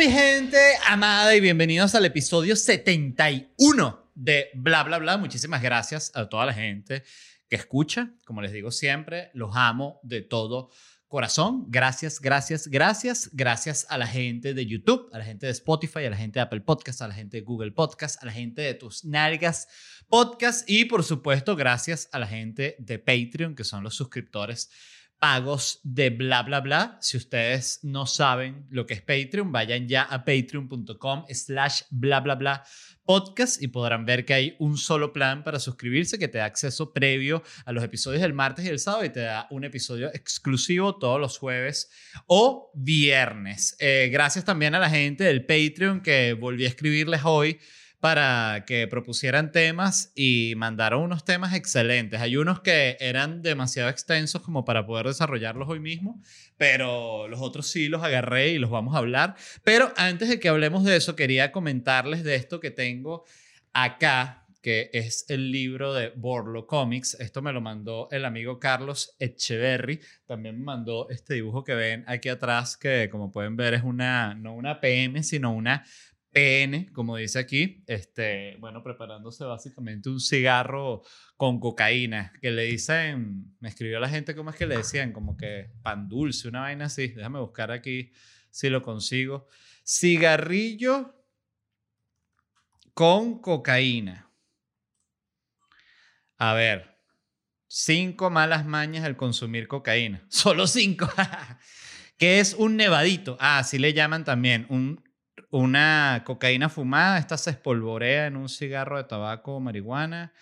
mi gente amada y bienvenidos al episodio 71 de Bla Bla Bla. Muchísimas gracias a toda la gente que escucha. Como les digo siempre, los amo de todo corazón. Gracias, gracias, gracias. Gracias a la gente de YouTube, a la gente de Spotify, a la gente de Apple Podcast, a la gente de Google Podcast, a la gente de tus nalgas podcast y por supuesto gracias a la gente de Patreon, que son los suscriptores pagos de bla, bla, bla. Si ustedes no saben lo que es Patreon, vayan ya a patreon.com slash bla, bla, bla podcast y podrán ver que hay un solo plan para suscribirse que te da acceso previo a los episodios del martes y el sábado y te da un episodio exclusivo todos los jueves o viernes. Eh, gracias también a la gente del Patreon que volví a escribirles hoy para que propusieran temas y mandaron unos temas excelentes. Hay unos que eran demasiado extensos como para poder desarrollarlos hoy mismo, pero los otros sí los agarré y los vamos a hablar. Pero antes de que hablemos de eso, quería comentarles de esto que tengo acá, que es el libro de Borlo Comics. Esto me lo mandó el amigo Carlos Echeverry. También me mandó este dibujo que ven aquí atrás, que como pueden ver es una, no una PM, sino una PN, como dice aquí, este, bueno, preparándose básicamente un cigarro con cocaína, que le dicen, me escribió la gente, ¿cómo es que le decían? Como que pan dulce, una vaina así, déjame buscar aquí si lo consigo. Cigarrillo con cocaína. A ver, cinco malas mañas al consumir cocaína. Solo cinco. ¿Qué es un nevadito? Ah, así le llaman también, un una cocaína fumada, esta se espolvorea en un cigarro de tabaco o marihuana.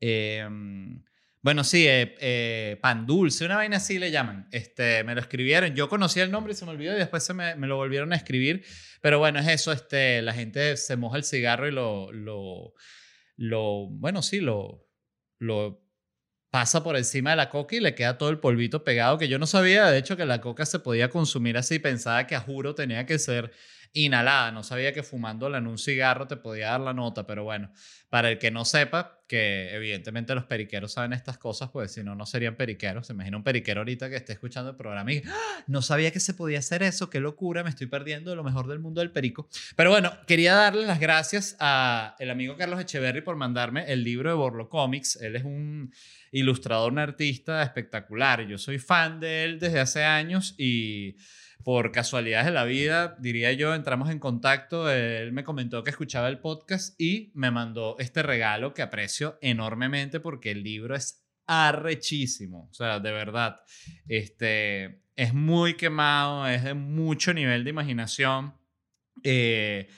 Em, bueno, sí, eh, eh, pan dulce, una vaina así le llaman. Este, me lo escribieron. Yo conocía el nombre y se me olvidó y después se me, lo volvieron a escribir. Pero bueno, es eso, este, la gente se moja el cigarro y lo, lo, lo bueno, sí, lo, lo pasa por encima de la coca y le queda todo el polvito pegado, que yo no sabía, de hecho, que la coca se podía consumir así. Pensaba que a juro tenía que ser inhalada. No sabía que fumándola en un cigarro te podía dar la nota, pero bueno, para el que no sepa, que evidentemente los periqueros saben estas cosas, pues si no, no serían periqueros. Se imagina un periquero ahorita que esté escuchando el programa y ¡Ah! no sabía que se podía hacer eso, qué locura, me estoy perdiendo de lo mejor del mundo del perico. Pero bueno, quería darle las gracias a el amigo Carlos Echeverry por mandarme el libro de Borlo Comics. Él es un ilustrador, un artista espectacular. Yo soy fan de él desde hace años y por casualidades de la vida, diría yo, entramos en contacto, él me comentó que escuchaba el podcast y me mandó este regalo que aprecio enormemente porque el libro es arrechísimo, o sea, de verdad, este, es muy quemado, es de mucho nivel de imaginación. Eh,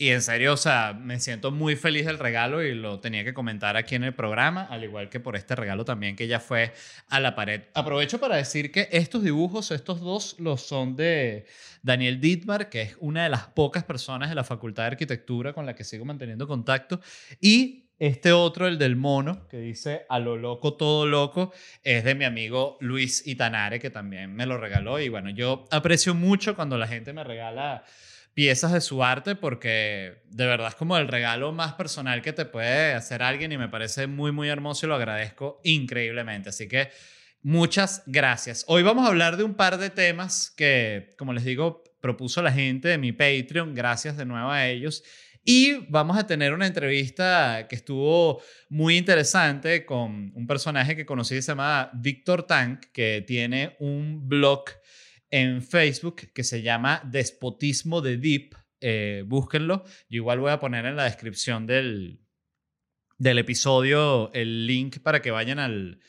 y en serio, o sea, me siento muy feliz del regalo y lo tenía que comentar aquí en el programa, al igual que por este regalo también que ya fue a la pared. Aprovecho para decir que estos dibujos, estos dos, los son de Daniel Dietmar, que es una de las pocas personas de la Facultad de Arquitectura con la que sigo manteniendo contacto. Y este otro, el del mono, que dice a lo loco, todo loco, es de mi amigo Luis Itanare, que también me lo regaló. Y bueno, yo aprecio mucho cuando la gente me regala piezas de su arte porque de verdad es como el regalo más personal que te puede hacer alguien y me parece muy, muy hermoso y lo agradezco increíblemente. Así que muchas gracias. Hoy vamos a hablar de un par de temas que, como les digo, propuso la gente de mi Patreon. Gracias de nuevo a ellos. Y vamos a tener una entrevista que estuvo muy interesante con un personaje que conocí que se llama Víctor Tank, que tiene un blog en Facebook que se llama Despotismo de Deep. Eh, búsquenlo. Yo igual voy a poner en la descripción del, del episodio el link para que vayan al,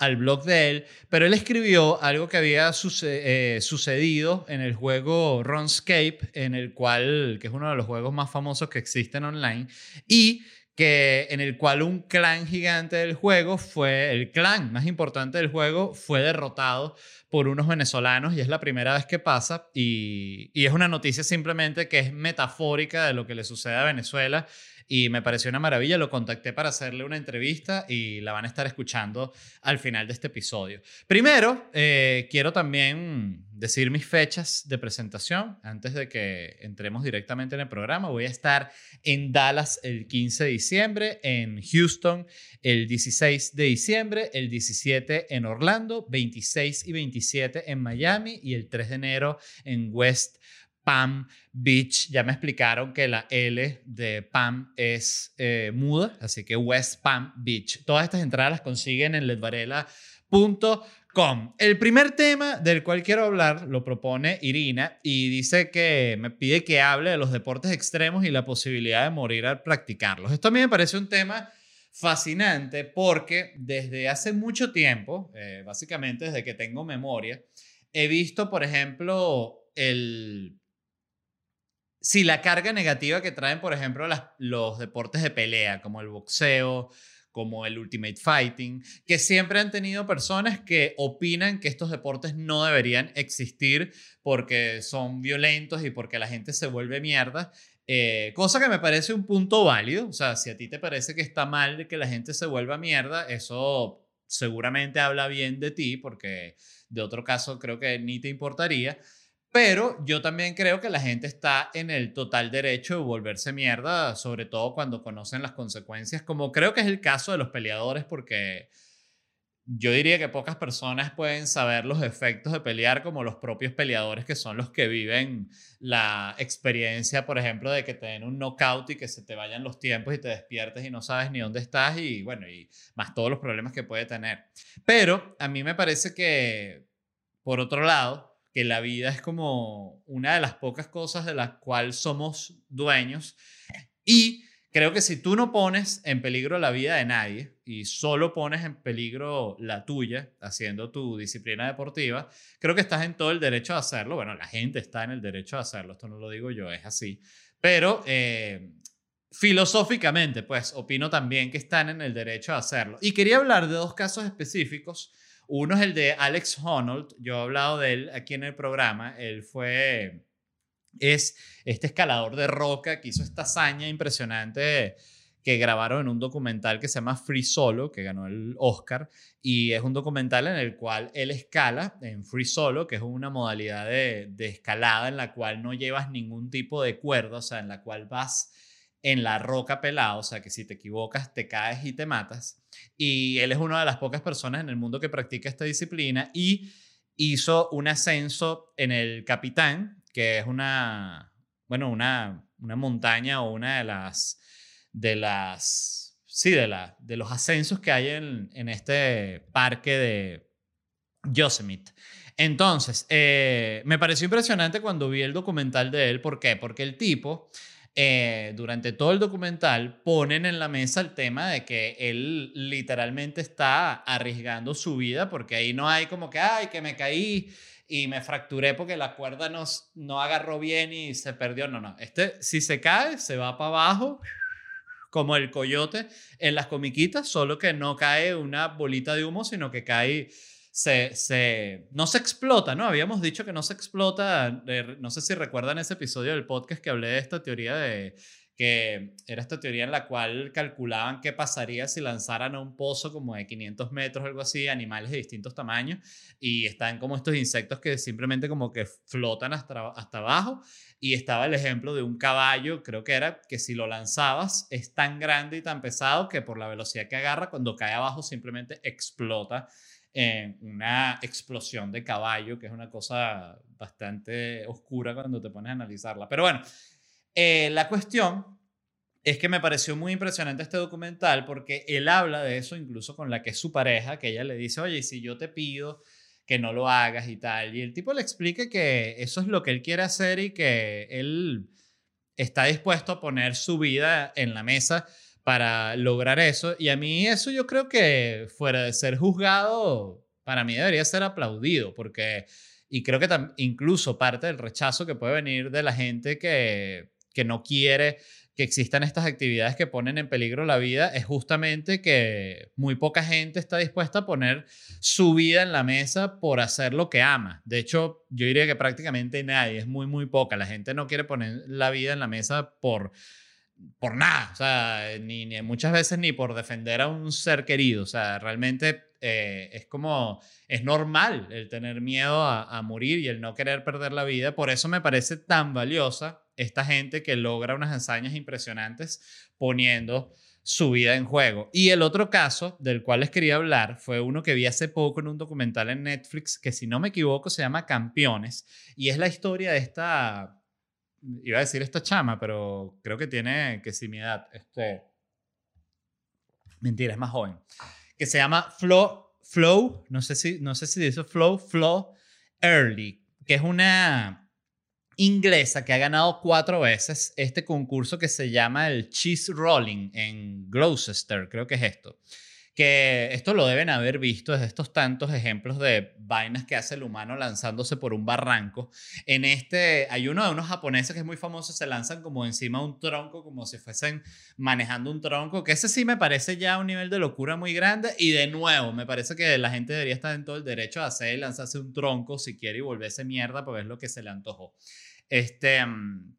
al blog de él. Pero él escribió algo que había eh, sucedido en el juego RuneScape, en el cual, que es uno de los juegos más famosos que existen online. Y que en el cual un clan gigante del juego fue, el clan más importante del juego fue derrotado por unos venezolanos y es la primera vez que pasa y, y es una noticia simplemente que es metafórica de lo que le sucede a Venezuela y me pareció una maravilla. Lo contacté para hacerle una entrevista y la van a estar escuchando al final de este episodio. Primero, eh, quiero también decir mis fechas de presentación antes de que entremos directamente en el programa. Voy a estar en Dallas el 15 de diciembre, en Houston el 16 de diciembre, el 17 en Orlando, 26 y 27 en Miami y el 3 de enero en West Pam Beach. Ya me explicaron que la L de Pam es eh, muda, así que West Pam Beach. Todas estas entradas las consiguen en ledvarela.com. El primer tema del cual quiero hablar lo propone Irina y dice que me pide que hable de los deportes extremos y la posibilidad de morir al practicarlos. Esto a mí me parece un tema fascinante porque desde hace mucho tiempo, eh, básicamente desde que tengo memoria, he visto, por ejemplo, el si la carga negativa que traen, por ejemplo, los deportes de pelea, como el boxeo, como el Ultimate Fighting, que siempre han tenido personas que opinan que estos deportes no deberían existir porque son violentos y porque la gente se vuelve mierda. Eh, cosa que me parece un punto válido. O sea, si a ti te parece que está mal que la gente se vuelva mierda, eso seguramente habla bien de ti, porque de otro caso creo que ni te importaría. Pero yo también creo que la gente está en el total derecho de volverse mierda, sobre todo cuando conocen las consecuencias, como creo que es el caso de los peleadores, porque yo diría que pocas personas pueden saber los efectos de pelear como los propios peleadores que son los que viven la experiencia, por ejemplo, de que te den un knockout y que se te vayan los tiempos y te despiertes y no sabes ni dónde estás y bueno, y más todos los problemas que puede tener. Pero a mí me parece que, por otro lado, que la vida es como una de las pocas cosas de las cuales somos dueños. Y creo que si tú no pones en peligro la vida de nadie y solo pones en peligro la tuya haciendo tu disciplina deportiva, creo que estás en todo el derecho a hacerlo. Bueno, la gente está en el derecho a hacerlo, esto no lo digo yo, es así. Pero eh, filosóficamente, pues opino también que están en el derecho a hacerlo. Y quería hablar de dos casos específicos uno es el de Alex Honnold, yo he hablado de él aquí en el programa, él fue, es este escalador de roca que hizo esta hazaña impresionante que grabaron en un documental que se llama Free Solo, que ganó el Oscar, y es un documental en el cual él escala en Free Solo, que es una modalidad de, de escalada en la cual no llevas ningún tipo de cuerda, o sea, en la cual vas en la roca pelada, o sea que si te equivocas te caes y te matas. Y él es una de las pocas personas en el mundo que practica esta disciplina y hizo un ascenso en el Capitán, que es una, bueno, una, una montaña o una de las, de las, sí, de, la, de los ascensos que hay en, en este parque de Yosemite. Entonces, eh, me pareció impresionante cuando vi el documental de él. ¿Por qué? Porque el tipo eh, durante todo el documental ponen en la mesa el tema de que él literalmente está arriesgando su vida porque ahí no hay como que, ay, que me caí y me fracturé porque la cuerda no, no agarró bien y se perdió. No, no. Este, si se cae, se va para abajo como el coyote en las comiquitas, solo que no cae una bolita de humo, sino que cae se, se, no se explota, ¿no? Habíamos dicho que no se explota, no sé si recuerdan ese episodio del podcast que hablé de esta teoría de que era esta teoría en la cual calculaban qué pasaría si lanzaran a un pozo como de 500 metros, algo así, animales de distintos tamaños, y están como estos insectos que simplemente como que flotan hasta, hasta abajo, y estaba el ejemplo de un caballo, creo que era que si lo lanzabas es tan grande y tan pesado que por la velocidad que agarra, cuando cae abajo simplemente explota en una explosión de caballo, que es una cosa bastante oscura cuando te pones a analizarla. Pero bueno, eh, la cuestión es que me pareció muy impresionante este documental porque él habla de eso incluso con la que es su pareja, que ella le dice, oye, si yo te pido que no lo hagas y tal, y el tipo le explica que eso es lo que él quiere hacer y que él está dispuesto a poner su vida en la mesa para lograr eso. Y a mí eso yo creo que fuera de ser juzgado, para mí debería ser aplaudido, porque, y creo que incluso parte del rechazo que puede venir de la gente que, que no quiere que existan estas actividades que ponen en peligro la vida es justamente que muy poca gente está dispuesta a poner su vida en la mesa por hacer lo que ama. De hecho, yo diría que prácticamente nadie, es muy, muy poca. La gente no quiere poner la vida en la mesa por por nada, o sea, ni, muchas veces ni por defender a un ser querido, o sea, realmente eh, es como, es normal el tener miedo a, morir y el no querer perder la vida, por eso me parece tan valiosa esta gente que logra unas hazañas impresionantes poniendo su vida en juego. Y el otro caso del cual les quería hablar fue uno que vi hace poco en un documental en Netflix que si no me equivoco se llama Campeones y es la historia de esta iba a decir esta chama, pero creo que tiene que si mi edad, este, mentira, es más joven, que se llama Flow, Flow, no sé si, no sé si dice Flow, Flow Early, que es una inglesa que ha ganado cuatro veces este concurso que se llama el Cheese Rolling en Gloucester, creo que es esto esto lo deben haber visto desde estos tantos ejemplos de vainas que hace el humano lanzándose por un barranco. En este hay uno de unos japoneses que es muy famoso, se lanzan como encima de un tronco, como si fuesen manejando un tronco, que ese sí me parece ya un nivel de locura muy grande y de nuevo, me parece que la gente debería estar en todo el derecho de hacer y lanzarse un tronco si quiere y volverse mierda porque es lo que se le antojó. Este, mm,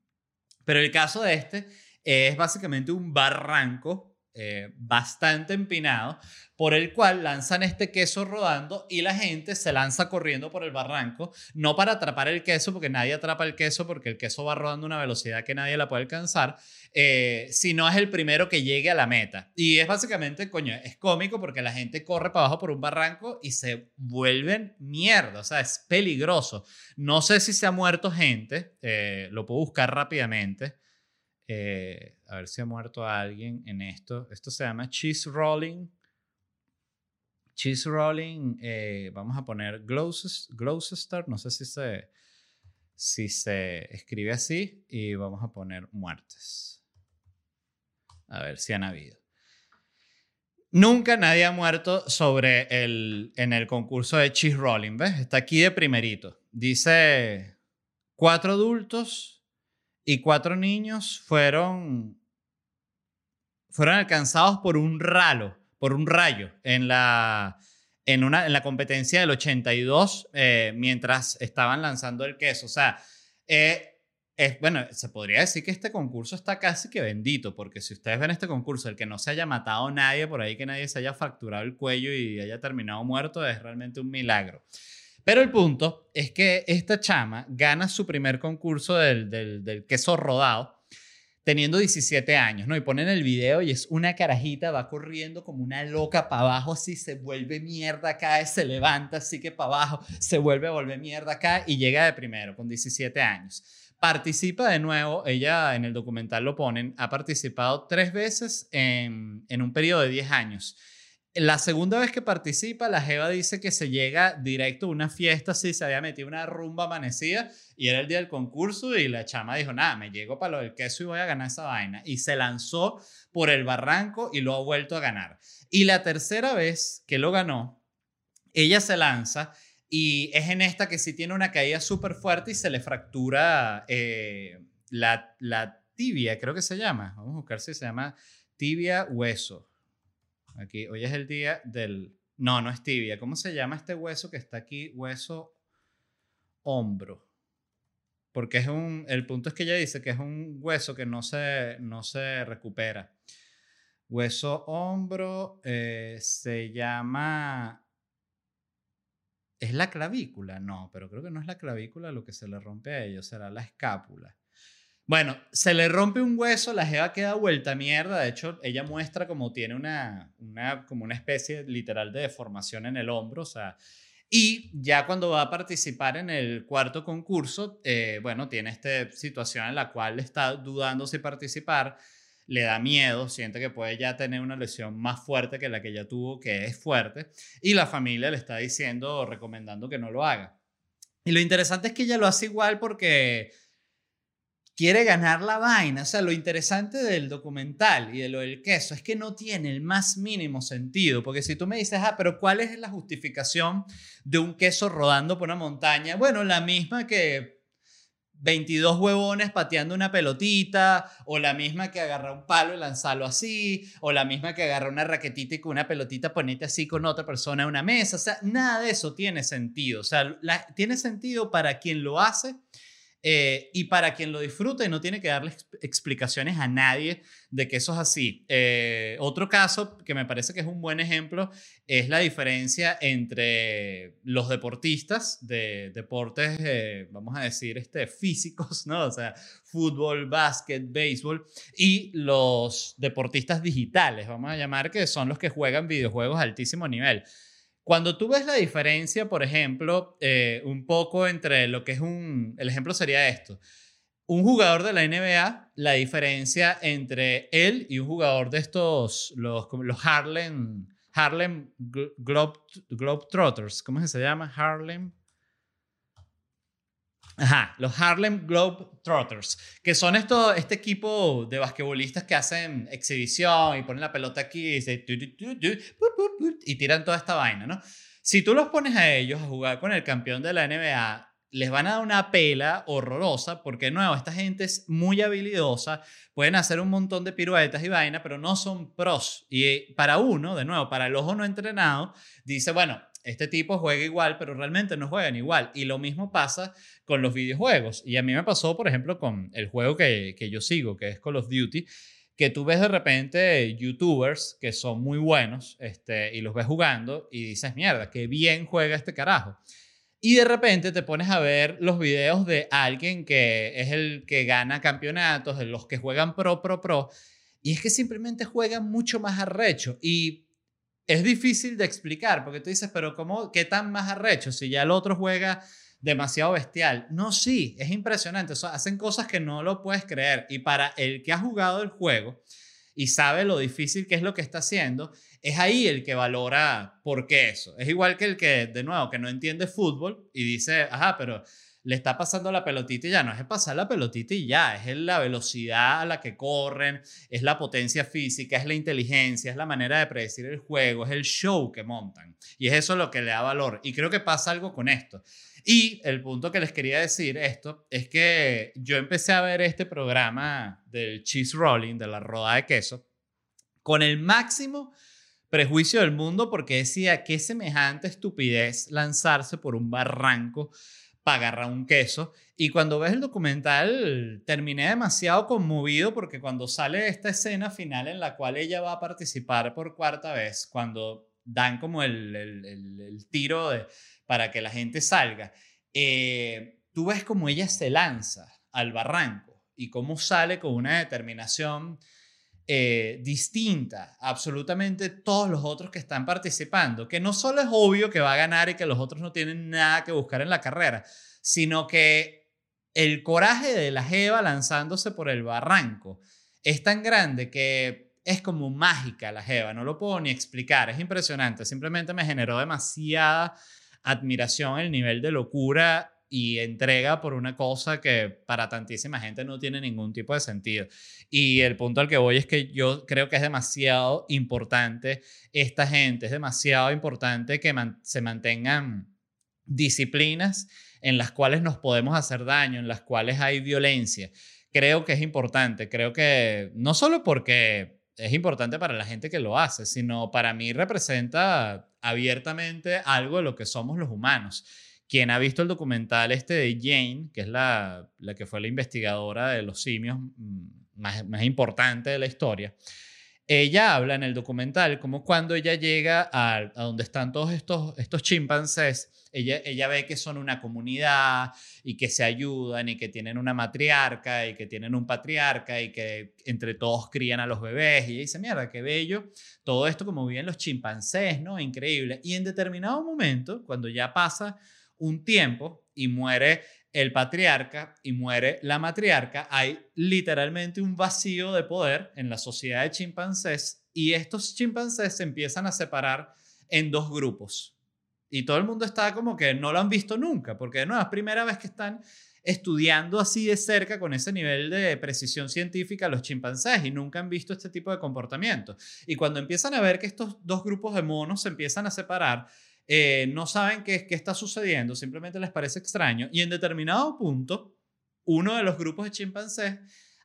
pero el caso de este es básicamente un barranco eh, bastante empinado, por el cual lanzan este queso rodando y la gente se lanza corriendo por el barranco, no para atrapar el queso, porque nadie atrapa el queso, porque el queso va rodando a una velocidad que nadie la puede alcanzar, eh, sino es el primero que llegue a la meta. Y es básicamente, coño, es cómico porque la gente corre para abajo por un barranco y se vuelven mierda, o sea, es peligroso. No sé si se ha muerto gente, eh, lo puedo buscar rápidamente. Eh, a ver si ha muerto alguien en esto. Esto se llama cheese rolling. Cheese rolling, eh, vamos a poner Gloucester, no sé si se, si se escribe así, y vamos a poner muertes. A ver si han habido. Nunca nadie ha muerto sobre el, en el concurso de cheese rolling, ¿ves? Está aquí de primerito. Dice cuatro adultos y cuatro niños fueron, fueron alcanzados por un ralo, por un rayo en la, en una, en la competencia del 82 eh, mientras estaban lanzando el queso. O sea, eh, bueno, se podría decir que este concurso está casi que bendito, porque si ustedes ven este concurso, el que no se haya matado nadie por ahí, que nadie se haya fracturado el cuello y haya terminado muerto, es realmente un milagro. Pero el punto es que esta chama gana su primer concurso del, del, queso rodado teniendo 17 años, ¿no? Y ponen el video y es una carajita, va corriendo como una loca para abajo, así se vuelve mierda, cae, se levanta, así que para abajo, se vuelve a volver mierda acá y llega de primero con 17 años. Participa de nuevo, ella en el documental lo ponen, ha participado tres veces en, en un periodo de 10 años. La segunda vez que participa, la Jeva dice que se llega directo a una fiesta, sí, se había metido una rumba amanecida y era el día del concurso y la chama dijo, nada, me llego para lo del queso y voy a ganar esa vaina. Y se lanzó por el barranco y lo ha vuelto a ganar. Y la tercera vez que lo ganó, ella se lanza y es en esta que sí tiene una caída súper fuerte y se le fractura eh, la, la tibia, creo que se llama. Vamos a buscar si se llama tibia hueso. Aquí, hoy es el día del... No, no es tibia. ¿Cómo se llama este hueso que está aquí? Hueso hombro. Porque es un... El punto es que ella dice que es un hueso que no se, no se recupera. Hueso hombro eh, se llama... ¿Es la clavícula? No, pero creo que no es la clavícula lo que se le rompe a ellos, será la escápula. Bueno, se le rompe un hueso, la jeva queda vuelta mierda. De hecho, ella muestra como tiene una, una, como una especie literal de deformación en el hombro. O sea, y ya cuando va a participar en el cuarto concurso, eh, bueno, tiene esta situación en la cual está dudando si participar, le da miedo, siente que puede ya tener una lesión más fuerte que la que ya tuvo, que es fuerte, y la familia le está diciendo, recomendando que no lo haga. Y lo interesante es que ella lo hace igual porque quiere ganar la vaina. O sea, lo interesante del documental y de lo del queso es que no tiene el más mínimo sentido. Porque si tú me dices, ah, pero ¿cuál es la justificación de un queso rodando por una montaña? Bueno, la misma que 22 huevones pateando una pelotita, o la misma que agarra un palo y lanzarlo así, o la misma que agarra una raquetita y con una pelotita ponete así con otra persona en una mesa. O sea, nada de eso tiene sentido. O sea, tiene sentido para quien lo hace eh, y para quien lo disfrute no tiene que darle explicaciones a nadie de que eso es así. Eh, otro caso que me parece que es un buen ejemplo es la diferencia entre los deportistas de deportes, eh, vamos a decir, este, físicos, ¿no? O sea, fútbol, básquet, béisbol, y los deportistas digitales, vamos a llamar, que son los que juegan videojuegos a altísimo nivel. Cuando tú ves la diferencia, por ejemplo, eh, un poco entre lo que es un, el ejemplo sería esto, un jugador de la NBA, la diferencia entre él y un jugador de estos, los, los Harlem, Harlem Globe, Globetrotters, ¿cómo se llama? Harlem. Ajá, los Harlem Globetrotters, que son esto, este equipo de basquetbolistas que hacen exhibición y ponen la pelota aquí y, y tiran toda esta vaina, ¿no? Si tú los pones a ellos a jugar con el campeón de la NBA, les van a dar una pela horrorosa porque, de nuevo, esta gente es muy habilidosa, pueden hacer un montón de piruetas y vaina, pero no son pros. Y para uno, de nuevo, para el ojo no entrenado, dice, bueno, este tipo juega igual, pero realmente no juegan igual. Y lo mismo pasa con los videojuegos. Y a mí me pasó, por ejemplo, con el juego que, que yo sigo, que es Call of Duty que tú ves de repente youtubers que son muy buenos este, y los ves jugando y dices, mierda, qué bien juega este carajo. Y de repente te pones a ver los videos de alguien que es el que gana campeonatos, de los que juegan pro, pro, pro, y es que simplemente juegan mucho más arrecho. Y es difícil de explicar, porque tú dices, pero ¿cómo, qué tan más arrecho? Si ya el otro juega demasiado bestial. No, sí, es impresionante. hacen cosas que no lo puedes creer. Y para el que ha jugado el juego y sabe lo difícil que es lo que está haciendo, es ahí el que valora por qué eso. Es igual que el que, de nuevo, que no entiende fútbol y dice, ajá, pero le está pasando la pelotita y ya, no es pasar la pelotita y ya, es la velocidad a la que corren, es la potencia física, es la inteligencia, es la manera de predecir el juego, es el show que montan. Y es eso lo que le da valor. Y creo que pasa algo con esto. Y el punto que les quería decir esto es que yo empecé a ver este programa del cheese rolling, de la roda de queso, con el máximo prejuicio del mundo porque decía qué semejante estupidez lanzarse por un barranco para agarrar un queso. Y cuando ves el documental, terminé demasiado conmovido porque cuando sale esta escena final en la cual ella va a participar por cuarta vez, cuando dan como el, el, tiro de, para que la gente salga, eh, tú ves como ella se lanza al barranco y cómo sale con una determinación eh, distinta absolutamente todos los otros que están participando, que no solo es obvio que va a ganar y que los otros no tienen nada que buscar en la carrera, sino que el coraje de la Jeva lanzándose por el barranco es tan grande que es como mágica la Jeva, no lo puedo ni explicar, es impresionante, simplemente me generó demasiada admiración el nivel de locura y entrega por una cosa que para tantísima gente no tiene ningún tipo de sentido. Y el punto al que voy es que yo creo que es demasiado importante esta gente, es demasiado importante que se mantengan disciplinas en las cuales nos podemos hacer daño, en las cuales hay violencia. Creo que es importante, creo que no solo porque es importante para la gente que lo hace, sino para mí representa abiertamente algo de lo que somos los humanos quien ha visto el documental este de Jane, que es la, la que fue la investigadora de los simios mm, más, más importante de la historia, ella habla en el documental como cuando ella llega a, a, donde están todos estos, estos chimpancés, ella, ella ve que son una comunidad y que se ayudan y que tienen una matriarca y que tienen un patriarca y que entre todos crían a los bebés. Y ella dice, mierda, qué bello. Todo esto como viven los chimpancés, ¿no? Increíble. Y en determinado momento, cuando ya pasa un tiempo y muere el patriarca y muere la matriarca, hay literalmente un vacío de poder en la sociedad de chimpancés y estos chimpancés se empiezan a separar en dos grupos. Y todo el mundo está como que no lo han visto nunca, porque no es primera vez que están estudiando así de cerca con ese nivel de precisión científica los chimpancés y nunca han visto este tipo de comportamiento. Y cuando empiezan a ver que estos dos grupos de monos se empiezan a separar, eh, no saben qué, qué está sucediendo, simplemente les parece extraño y en determinado punto, uno de los grupos de chimpancés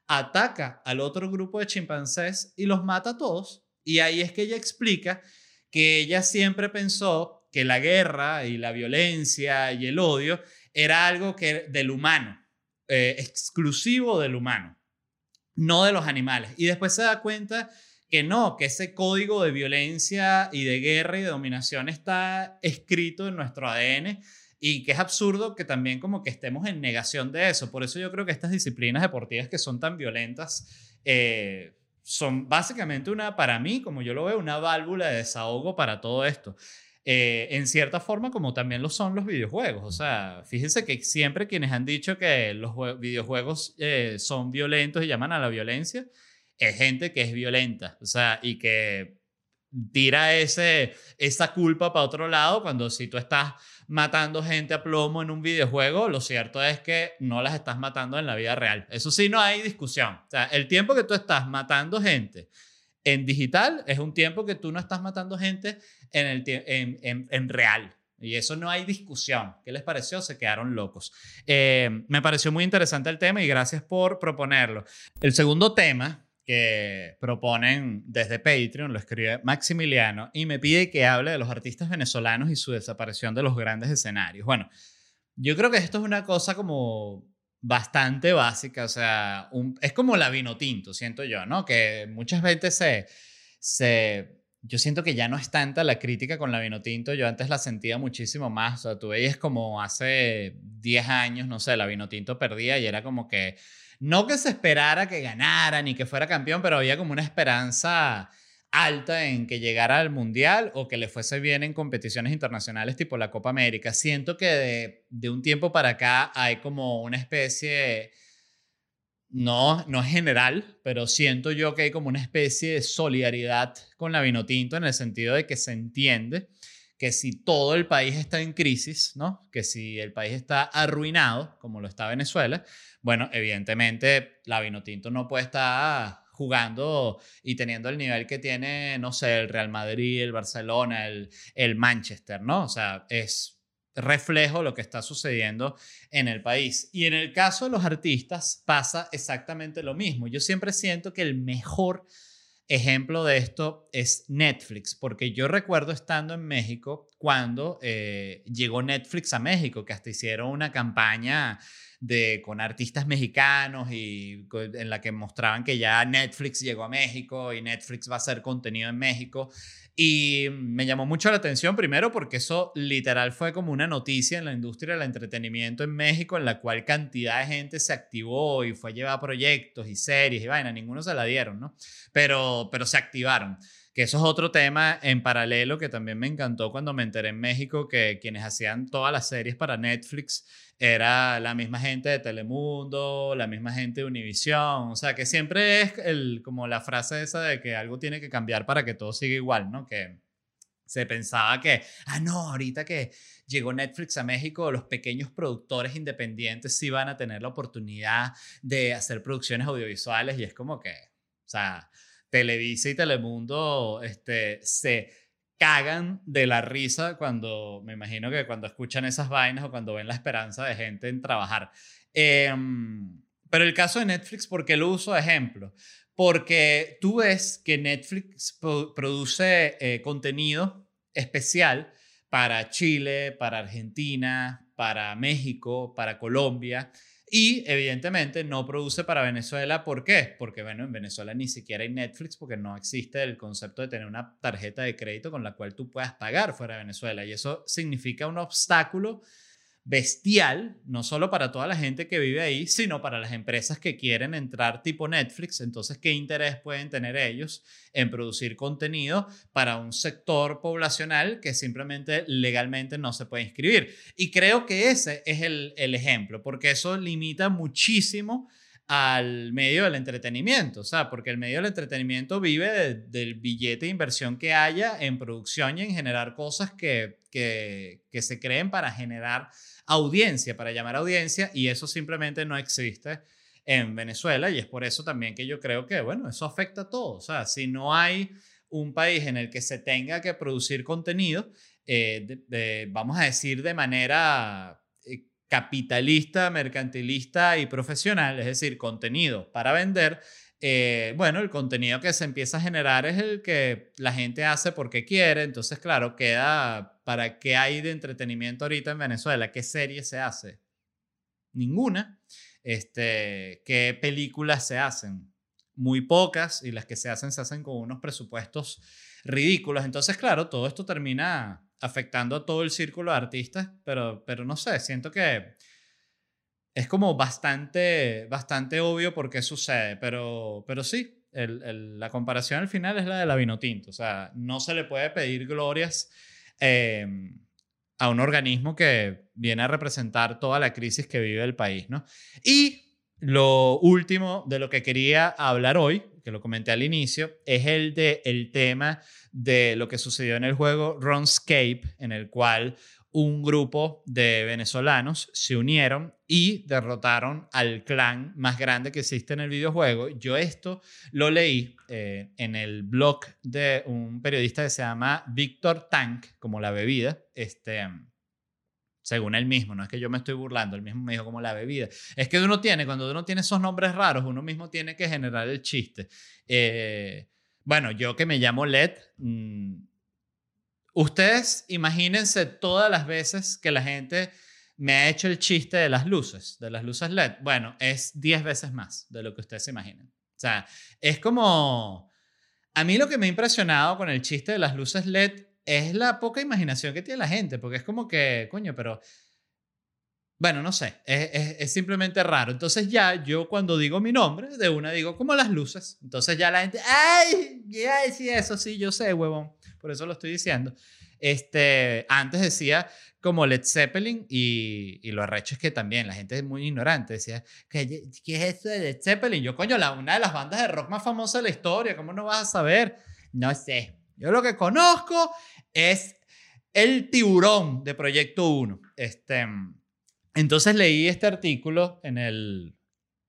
ataca al otro grupo de chimpancés y los mata a todos. Y ahí es que ella explica que ella siempre pensó que la guerra y la violencia y el odio era algo que, del humano, eh, exclusivo del humano, no de los animales. Y después se da cuenta que no, que ese código de violencia y de guerra y de dominación está escrito en nuestro ADN y que es absurdo que también como que estemos en negación de eso. Por eso yo creo que estas disciplinas deportivas que son tan violentas eh, son básicamente una, para mí, como yo lo veo, una válvula de desahogo para todo esto. eh, en cierta forma como también lo son los videojuegos. O sea, fíjense que siempre quienes han dicho que los videojuegos eh, son violentos y llaman a la violencia, es gente que es violenta. O sea, y que tira ese, esa culpa para otro lado cuando si tú estás matando gente a plomo en un videojuego, lo cierto es que no las estás matando en la vida real. Eso sí, no hay discusión. O sea, el tiempo que tú estás matando gente en digital es un tiempo que tú no estás matando gente en, el en, en, real. Y eso no hay discusión. ¿Qué les pareció? Se quedaron locos. Eh, me pareció muy interesante el tema y gracias por proponerlo. El segundo tema que proponen desde Patreon, lo escribe Maximiliano, y me pide que hable de los artistas venezolanos y su desaparición de los grandes escenarios. Bueno, yo creo que esto es una cosa como bastante básica, o sea, es como la vino tinto, siento yo, ¿no? Que muchas veces se, se, yo siento que ya no es tanta la crítica con la vino tinto, yo antes la sentía muchísimo más, o sea, tú veías como hace 10 años, no sé, la vino tinto perdía y era como que no que se esperara que ganara ni que fuera campeón, pero había como una esperanza alta en que llegara al Mundial o que le fuese bien en competiciones internacionales tipo la Copa América. Siento que de, un tiempo para acá hay como una especie, no, no general, pero siento yo que hay como una especie de solidaridad con la Vinotinto en el sentido de que se entiende que si todo el país está en crisis, ¿no? Que si el país está arruinado, como lo está Venezuela, bueno, evidentemente la Vinotinto no puede estar jugando y teniendo el nivel que tiene, no sé, el Real Madrid, el Barcelona, el, Manchester, ¿no? O sea, es reflejo lo que está sucediendo en el país. Y en el caso de los artistas pasa exactamente lo mismo. Yo siempre siento que el mejor ejemplo de esto es Netflix, porque yo recuerdo estando en México cuando eh, llegó Netflix a México, que hasta hicieron una campaña de, con artistas mexicanos y en la que mostraban que ya Netflix llegó a México y Netflix va a hacer contenido en México. Y me llamó mucho la atención primero porque eso literal fue como una noticia en la industria del entretenimiento en México en la cual cantidad de gente se activó y fue a llevar proyectos y series y vaina, ninguno se la dieron, ¿no? Pero, pero se activaron que eso es otro tema en paralelo que también me encantó cuando me enteré en México que quienes hacían todas las series para Netflix era la misma gente de Telemundo, la misma gente de Univision, o sea, que siempre es el, como la frase esa de que algo tiene que cambiar para que todo siga igual, ¿no? Que se pensaba que, ah, no, ahorita que llegó Netflix a México, los pequeños productores independientes sí van a tener la oportunidad de hacer producciones audiovisuales y es como que, o sea, Televisa y Telemundo este, se cagan de la risa cuando, me imagino que cuando escuchan esas vainas o cuando ven la esperanza de gente en trabajar. Em, pero el caso de Netflix, ¿por qué lo uso de ejemplo? Porque tú ves que Netflix produce eh, contenido especial para Chile, para Argentina, para México, para Colombia. Y evidentemente no produce para Venezuela. ¿Por qué? Porque, bueno, en Venezuela ni siquiera hay Netflix porque no existe el concepto de tener una tarjeta de crédito con la cual tú puedas pagar fuera de Venezuela. Y eso significa un obstáculo bestial, no solo para toda la gente que vive ahí, sino para las empresas que quieren entrar tipo Netflix. Entonces, ¿qué interés pueden tener ellos en producir contenido para un sector poblacional que simplemente legalmente no se puede inscribir? Y creo que ese es el, ejemplo, porque eso limita muchísimo al medio del entretenimiento, o sea, porque el medio del entretenimiento vive del billete de inversión que haya en producción y en generar cosas que, que, que se creen para generar audiencia, para llamar audiencia, y eso simplemente no existe en Venezuela, y es por eso también que yo creo que, bueno, eso afecta a todo. O sea, si no hay un país en el que se tenga que producir contenido, eh, vamos a decir de manera eh, capitalista, mercantilista y profesional, es decir, contenido para vender, eh, bueno, el contenido que se empieza a generar es el que la gente hace porque quiere, entonces, claro, queda para qué hay de entretenimiento ahorita en Venezuela, qué serie se hace. Ninguna. Este, ¿Qué películas se hacen? Muy pocas y las que se hacen se hacen con unos presupuestos ridículos. Entonces, claro, todo esto termina afectando a todo el círculo de artistas, pero, pero no sé, siento que es como bastante, bastante obvio por qué sucede, pero, pero sí, la comparación al final es la de la Vinotinto. O sea, no se le puede pedir glorias em, a un organismo que viene a representar toda la crisis que vive el país, ¿no? Y lo último de lo que quería hablar hoy, que lo comenté al inicio, es el de el tema de lo que sucedió en el juego RuneScape, en el cual un grupo de venezolanos se unieron y derrotaron al clan más grande que existe en el videojuego. Yo esto lo leí eh, en el blog de un periodista que se llama Víctor Tank, como la bebida, este, según él mismo, no es que yo me estoy burlando, él mismo me dijo como la bebida. Es que uno tiene, cuando uno tiene esos nombres raros, uno mismo tiene que generar el chiste. Eh, bueno, yo que me llamo Led, mm, Ustedes imagínense todas las veces que la gente me ha hecho el chiste de las luces, de las luces LED. Bueno, es 10 veces más de lo que ustedes se imaginan. O sea, es como... A mí lo que me ha impresionado con el chiste de las luces LED es la poca imaginación que tiene la gente, porque es como que, coño, pero... Bueno, no sé, es, simplemente raro. Entonces ya yo cuando digo mi nombre, de una digo como las luces. Entonces ya la gente, ay, ya decía eso, sí, yo sé, huevón por eso lo estoy diciendo. Este, antes decía como Led Zeppelin y, y lo arrecho es que también la gente es muy ignorante. Decía, ¿qué, qué es eso de Led Zeppelin? Yo, coño, la, una de las bandas de rock más famosas de la historia, ¿cómo no vas a saber? No sé. Yo lo que conozco es el tiburón de Proyecto 1. Este, entonces leí este artículo en el,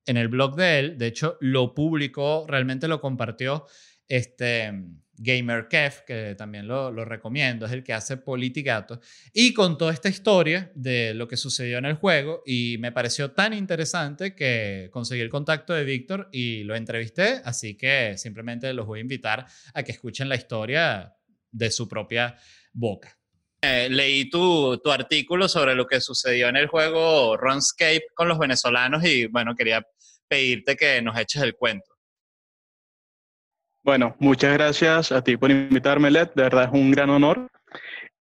en el blog de él. De hecho, lo publicó, realmente lo compartió este, Gamer Kev, que también lo, lo, recomiendo, es el que hace Politicato, y contó esta historia de lo que sucedió en el juego y me pareció tan interesante que conseguí el contacto de Víctor y lo entrevisté, así que simplemente los voy a invitar a que escuchen la historia de su propia boca. Eh, leí tu, tu artículo sobre lo que sucedió en el juego RuneScape con los venezolanos y bueno, quería pedirte que nos eches el cuento. Bueno, muchas gracias a ti por invitarme, Led. De verdad es un gran honor.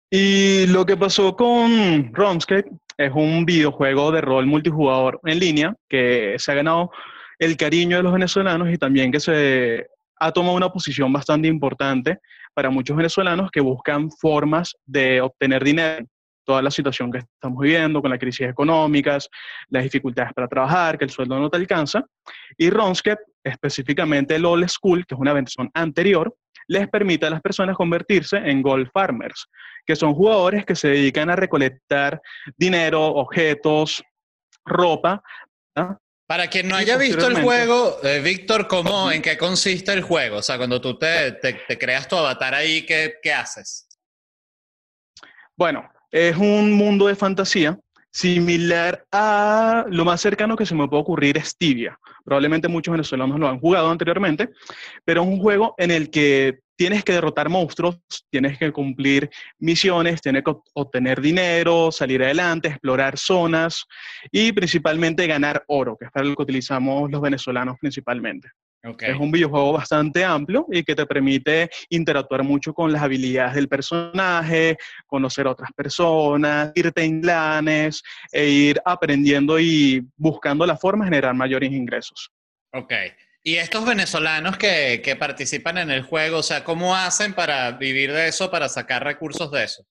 Y lo que pasó con RuneScape es un videojuego de rol multijugador en línea que se ha ganado el cariño de los venezolanos y también que se ha tomado una posición bastante importante para muchos venezolanos que buscan formas de obtener dinero toda la situación que estamos viviendo con las crisis económicas, las dificultades para trabajar, que el sueldo no te alcanza. Y Ronskep, específicamente el Old School, que es una versión anterior, les permite a las personas convertirse en gold farmers, que son jugadores que se dedican a recolectar dinero, objetos, ropa. Para quien no haya visto el juego, eh, Víctor, ¿cómo, ¿en qué consiste el juego? O sea, cuando tú te, te, creas tu avatar ahí, ¿qué, ¿qué haces? Bueno, es un mundo de fantasía similar a lo más cercano que se me puede ocurrir es Tibia. Probablemente muchos venezolanos lo han jugado anteriormente, pero es un juego en el que tienes que derrotar monstruos, tienes que cumplir misiones, tienes que obtener dinero, salir adelante, explorar zonas y principalmente ganar oro, que es para lo que utilizamos los venezolanos principalmente. Es un videojuego bastante amplio y que te permite interactuar mucho con las habilidades del personaje, conocer a otras personas, irte en planes e ir aprendiendo y buscando la forma de generar mayores ingresos. Ok. Y estos venezolanos que, que participan en el juego, o sea, ¿cómo hacen para vivir de eso, para sacar recursos de eso?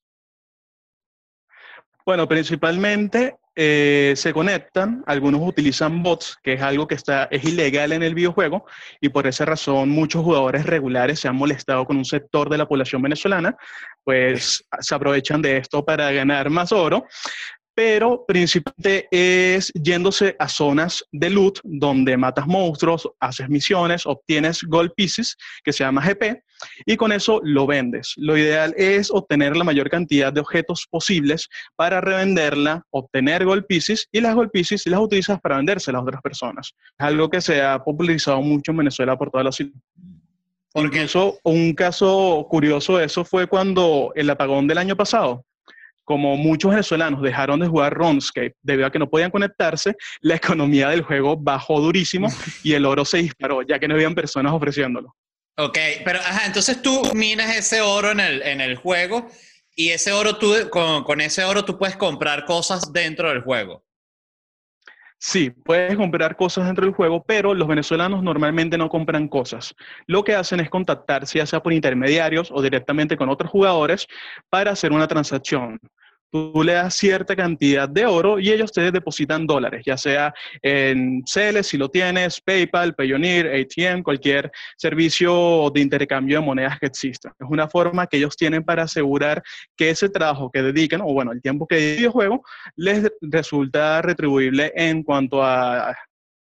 Bueno, principalmente eh, se conectan, algunos utilizan bots, que es algo que está, es ilegal en el videojuego, y por esa razón muchos jugadores regulares se han molestado con un sector de la población venezolana, pues se aprovechan de esto para ganar más oro pero principalmente es yéndose a zonas de loot donde matas monstruos, haces misiones, obtienes gold pieces, que se llama GP, y con eso lo vendes. Lo ideal es obtener la mayor cantidad de objetos posibles para revenderla, obtener gold pieces, y las gold pieces las utilizas para vendérselas a otras personas. Es algo que se ha popularizado mucho en Venezuela por toda la ciudad. Porque eso, un caso curioso eso fue cuando el apagón del año pasado, como muchos venezolanos dejaron de jugar RuneScape debido a que no podían conectarse, la economía del juego bajó durísimo y el oro se disparó, ya que no habían personas ofreciéndolo. Ok, pero ajá, entonces tú minas ese oro en el, en el juego y ese oro tú, con, con ese oro tú puedes comprar cosas dentro del juego. Sí, puedes comprar cosas dentro del juego, pero los venezolanos normalmente no compran cosas. Lo que hacen es contactarse ya sea por intermediarios o directamente con otros jugadores para hacer una transacción tú le das cierta cantidad de oro y ellos te depositan dólares, ya sea en Celes, si lo tienes, PayPal, Payoneer, ATM, cualquier servicio de intercambio de monedas que exista. Es una forma que ellos tienen para asegurar que ese trabajo que dedican, o bueno, el tiempo que dedican juego, les resulta retribuible en cuanto a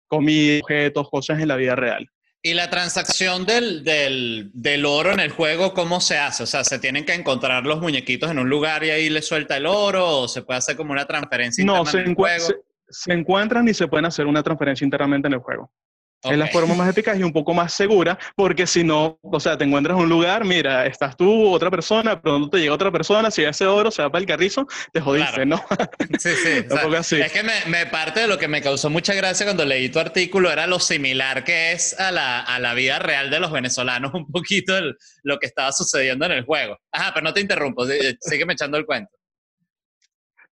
comida, objetos, cosas en la vida real. ¿Y la transacción del, del, del, oro en el juego, cómo se hace? O sea, ¿se tienen que encontrar los muñequitos en un lugar y ahí le suelta el oro? ¿O se puede hacer como una transferencia no, se, se, se, encuentran y se pueden hacer una transferencia internamente en el juego. Es la forma más eficaz y un poco más segura, porque si no, o sea, te encuentras en un lugar, mira, estás tú, otra persona, pronto te llega otra persona, si ese oro se va para el carrizo, te jodiste, ¿no? Sí, sí. así. Es que me, me, parte de lo que me causó mucha gracia cuando leí tu artículo era lo similar que es a la, a la vida real de los venezolanos, un poquito el, lo que estaba sucediendo en el juego. Ajá, pero no te interrumpo, sígueme echando el cuento.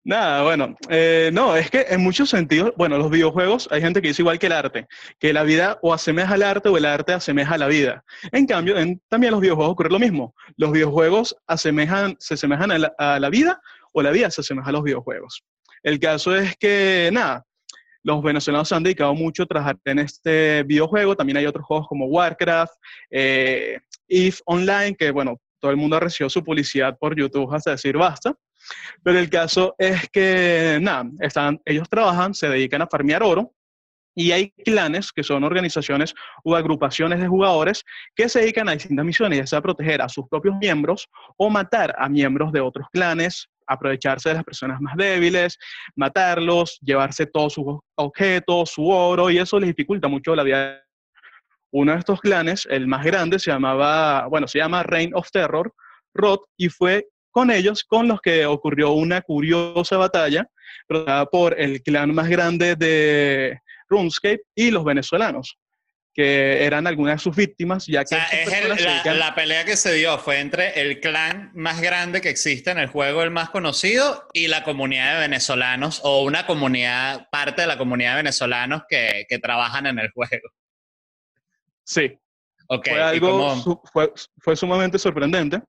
Nada, bueno, eh, no, es que en muchos sentidos, bueno, los videojuegos, hay gente que dice igual que el arte, que la vida o asemeja al arte o el arte asemeja a la vida. En cambio, en, también los videojuegos ocurre lo mismo. Los videojuegos asemejan, se asemejan a la, a la vida o la vida se asemeja a los videojuegos. El caso es que, nada, los venezolanos se han dedicado mucho a trabajar en este videojuego. También hay otros juegos como Warcraft, eh, If Online, que bueno, todo el mundo ha recibido su publicidad por YouTube hasta decir basta. Pero el caso es que, nada, ellos trabajan, se dedican a farmear oro, y hay clanes, que son organizaciones o agrupaciones de jugadores, que se dedican a distintas misiones, ya sea proteger a sus propios miembros o matar a miembros de otros clanes, aprovecharse de las personas más débiles, matarlos, llevarse todos sus objetos, su oro, y eso les dificulta mucho la vida. Uno de estos clanes, el más grande, se llamaba, bueno, se llama Reign of Terror, Rot, y fue con ellos con los que ocurrió una curiosa batalla por el clan más grande de RuneScape y los venezolanos que eran algunas de sus víctimas, ya que... la, pelea que se dio fue entre el clan más grande que existe en el juego, el más conocido, y la comunidad de venezolanos, o una comunidad, parte de la comunidad de venezolanos que, que trabajan en el juego. Sí. fue algo, fue, fue sumamente sorprendente,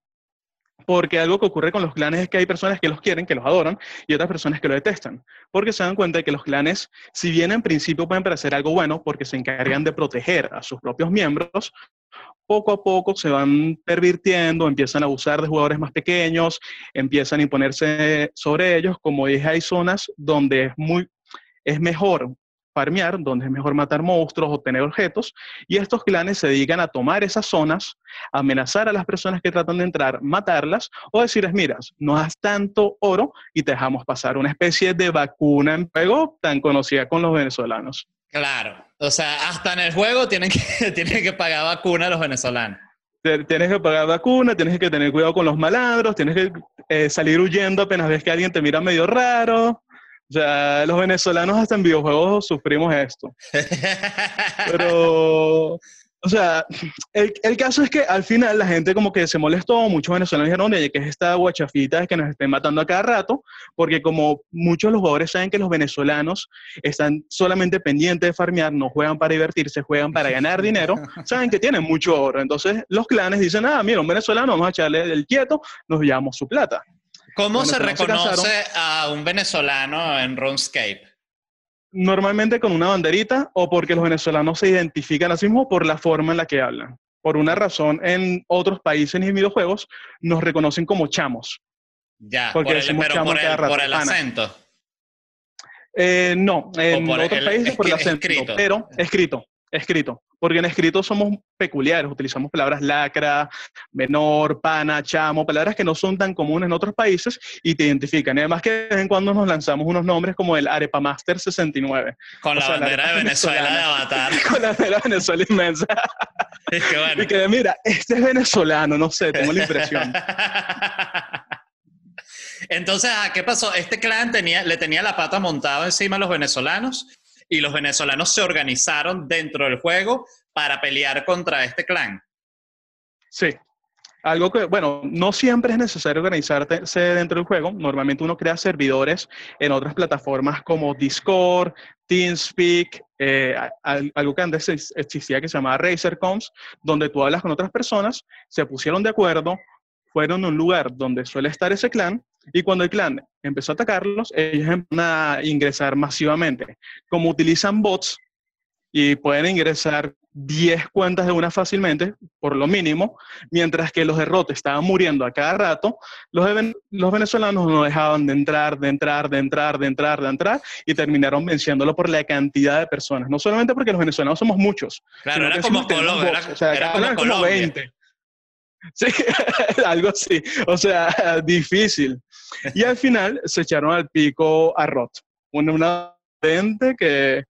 porque algo que ocurre con los clanes es que hay personas que los quieren, que los adoran, y otras personas que lo detestan. Porque se dan cuenta de que los clanes, si bien en principio pueden parecer algo bueno, porque se encargan de proteger a sus propios miembros, poco a poco se van pervirtiendo, empiezan a abusar de jugadores más pequeños, empiezan a imponerse sobre ellos. Como dije, hay zonas donde es, muy, es mejor farmear, donde es mejor matar monstruos, obtener objetos, y estos clanes se dedican a tomar esas zonas, amenazar a las personas que tratan de entrar, matarlas, o decirles, mira, no has tanto oro y te dejamos pasar una especie de vacuna en juego tan conocida con los venezolanos. Claro, o sea, hasta en el juego tienen que, tienen que pagar vacuna a los venezolanos tienes que pagar vacuna, tienes que tener cuidado con los malandros, tienes que eh, salir huyendo apenas ves que alguien te mira medio raro. O sea, los venezolanos hasta en videojuegos sufrimos esto. Pero, o sea, el, el, caso es que al final la gente como que se molestó, muchos venezolanos dijeron, oye, que es esta guachafita que nos estén matando a cada rato, porque como muchos de los jugadores saben que los venezolanos están solamente pendientes de farmear, no juegan para divertirse, juegan para ganar dinero, saben que tienen mucho oro. Entonces los clanes dicen, ah, mira, un venezolano, vamos a echarle el quieto, nos llevamos su plata. ¿Cómo se reconoce a un venezolano en RuneScape? Normalmente con una banderita o porque los venezolanos se identifican a sí mismos por la forma en la que hablan. Por una razón, en otros países y videojuegos nos reconocen como chamos. Ya, porque por el, pero por el, por el acento. Eh, no, en otros países por el acento, pero escrito, escrito porque en escrito somos peculiares, utilizamos palabras lacra, menor, pana, chamo, palabras que no son tan comunes en otros países y te identifican. Y además que de vez en cuando nos lanzamos unos nombres como el Arepa Master 69. Con la bandera de Venezuela de Avatar. Con la bandera de Venezuela inmensa. Es que bueno. Y que mira, este es venezolano, no sé, tengo la impresión. Entonces, ah, ¿qué pasó? Este clan tenía, le tenía la pata montada encima a los venezolanos y los venezolanos se organizaron dentro del juego para pelear contra este clan. Sí, algo que, bueno, no siempre es necesario organizarse dentro del juego. Normalmente uno crea servidores en otras plataformas como Discord, TeamSpeak, eh, algo que antes existía que se llamaba RazerCons, donde tú hablas con otras personas, se pusieron de acuerdo, fueron a un lugar donde suele estar ese clan y cuando el clan empezó a atacarlos, ellos empezaron a ingresar masivamente. Como utilizan bots y pueden ingresar 10 cuentas de una fácilmente, por lo mínimo, mientras que los derrotes estaban muriendo a cada rato, los, los venezolanos no dejaban de entrar, de entrar, de entrar, de entrar, de entrar, y terminaron venciéndolo por la cantidad de personas. No solamente porque los venezolanos somos muchos. Claro, era como, Colombia, era, como, como 20. Sí, algo así. O sea, difícil. Y al final se echaron al pico a Roth. Una, una que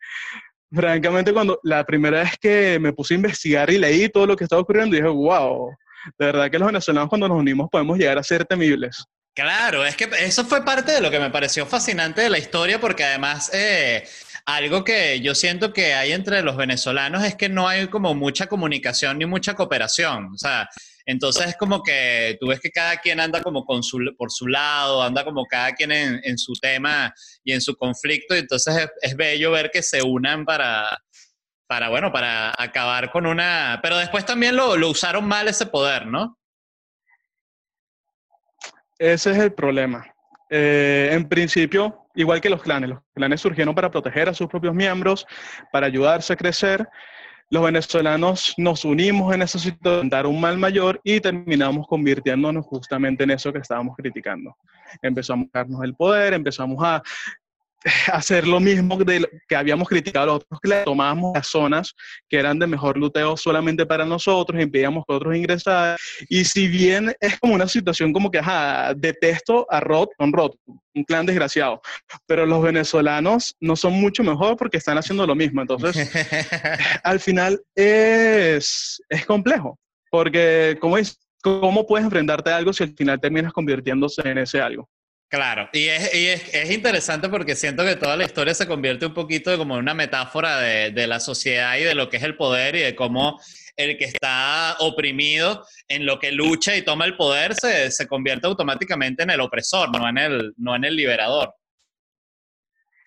francamente, cuando la primera vez que me puse a investigar y leí todo lo que estaba ocurriendo, dije, wow, de verdad que los venezolanos cuando nos unimos podemos llegar a ser temibles. Claro, es que eso fue parte de lo que me pareció fascinante de la historia, porque además eh, algo que yo siento que hay entre los venezolanos es que no hay como mucha comunicación ni mucha cooperación. O sea, entonces es como que tú ves que cada quien anda como con su, por su lado, anda como cada quien en, su tema y en su conflicto, y entonces es, bello ver que se unan para, para, bueno, para acabar con una... Pero después también lo, lo usaron mal ese poder, ¿no? Ese es el problema. Eh, en principio, igual que los clanes, los clanes surgieron para proteger a sus propios miembros, para ayudarse a crecer, los venezolanos nos unimos en esa situación, dar un mal mayor y terminamos convirtiéndonos justamente en eso que estábamos criticando. Empezamos a darnos el poder, empezamos a hacer lo mismo de que habíamos criticado a los otros, que tomábamos las zonas que eran de mejor luteo solamente para nosotros, impedíamos que otros ingresaran. Y si bien es como una situación como que, ajá, detesto a Rod con Rod, un clan desgraciado, pero los venezolanos no son mucho mejor porque están haciendo lo mismo. Entonces, al final es, es complejo, porque ¿cómo, es, ¿cómo puedes enfrentarte a algo si al final terminas convirtiéndose en ese algo? Claro, y, es, es, interesante porque siento que toda la historia se convierte un poquito como una metáfora de, de, la sociedad y de lo que es el poder y de cómo el que está oprimido en lo que lucha y toma el poder se, se convierte automáticamente en el opresor, no en el, no en el liberador.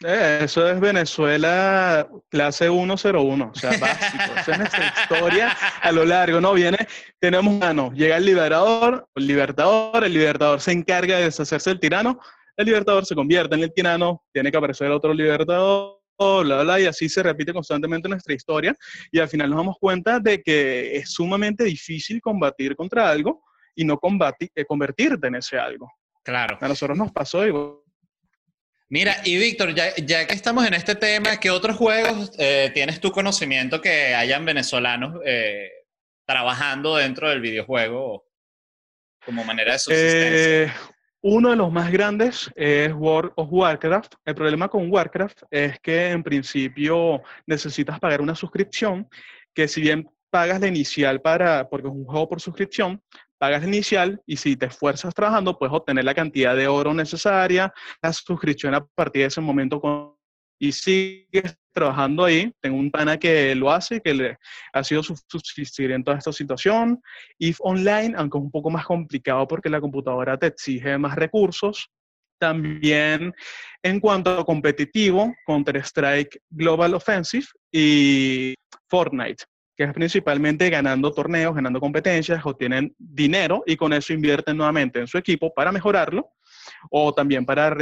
Eh, eso es Venezuela clase 101, o sea, básico. Esa es nuestra historia a lo largo, ¿no? Viene, tenemos mano, llega el liberador, el libertador, el libertador se encarga de deshacerse del tirano, el libertador se convierte en el tirano, tiene que aparecer otro libertador, bla, bla, y así se repite constantemente nuestra historia, y al final nos damos cuenta de que es sumamente difícil combatir contra algo y no combatir, eh, convertirte en ese algo. Claro. A nosotros nos pasó y Mira, y Víctor, ya, que estamos en este tema, ¿qué otros juegos eh, tienes tu conocimiento que hayan venezolanos eh, trabajando dentro del videojuego como manera de subsistencia? Eh, uno de los más grandes es World of Warcraft. El problema con Warcraft es que en principio necesitas pagar una suscripción, que si bien pagas la inicial para, porque es un juego por suscripción, pagas inicial y si te esfuerzas trabajando, puedes obtener la cantidad de oro necesaria, la suscripción a partir de ese momento y sigues trabajando ahí. Tengo un pana que lo hace, que le ha sido subsistir en toda esta situación. If Online, aunque es un poco más complicado porque la computadora te exige más recursos. También en cuanto a competitivo, Counter-Strike Global Offensive y Fortnite que es principalmente ganando torneos, ganando competencias, obtienen dinero y con eso invierten nuevamente en su equipo para mejorarlo o también para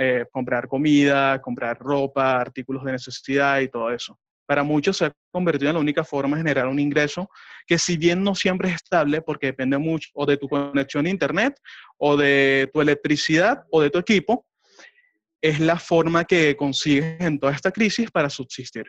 eh, comprar comida, comprar ropa, artículos de necesidad y todo eso. Para muchos se ha convertido en la única forma de generar un ingreso que si bien no siempre es estable porque depende mucho o de tu conexión a internet o de tu electricidad o de tu equipo, es la forma que consigues en toda esta crisis para subsistir.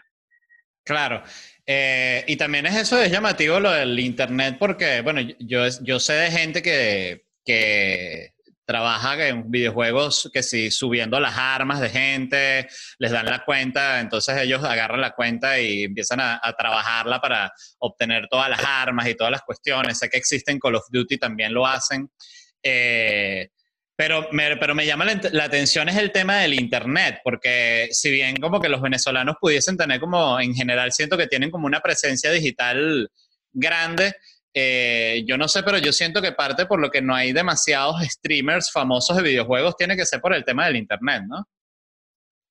Claro. Eh, y también es eso, es llamativo lo del Internet, porque, bueno, yo, yo sé de gente que, que trabaja en videojuegos que si subiendo las armas de gente, les dan la cuenta, entonces ellos agarran la cuenta y empiezan a, trabajarla para obtener todas las armas y todas las cuestiones. Sé que existen Call of Duty, también lo hacen. Eh, pero me, pero me llama la, atención es el tema del Internet, porque si bien como que los venezolanos pudiesen tener como, en general siento que tienen como una presencia digital grande, eh, yo no sé, pero yo siento que parte por lo que no hay demasiados streamers famosos de videojuegos tiene que ser por el tema del Internet, ¿no?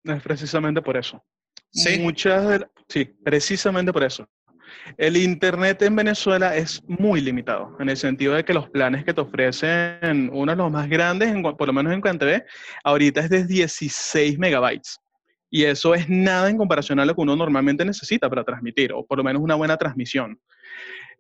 Es precisamente por eso. Sí. Muchas sí, precisamente por eso. El Internet en Venezuela es muy limitado, en el sentido de que los planes que te ofrecen, uno de los más grandes, por lo menos en CanTV, ahorita es de 16 megabytes. Y eso es nada en comparación a lo que uno normalmente necesita para transmitir, o por lo menos una buena transmisión.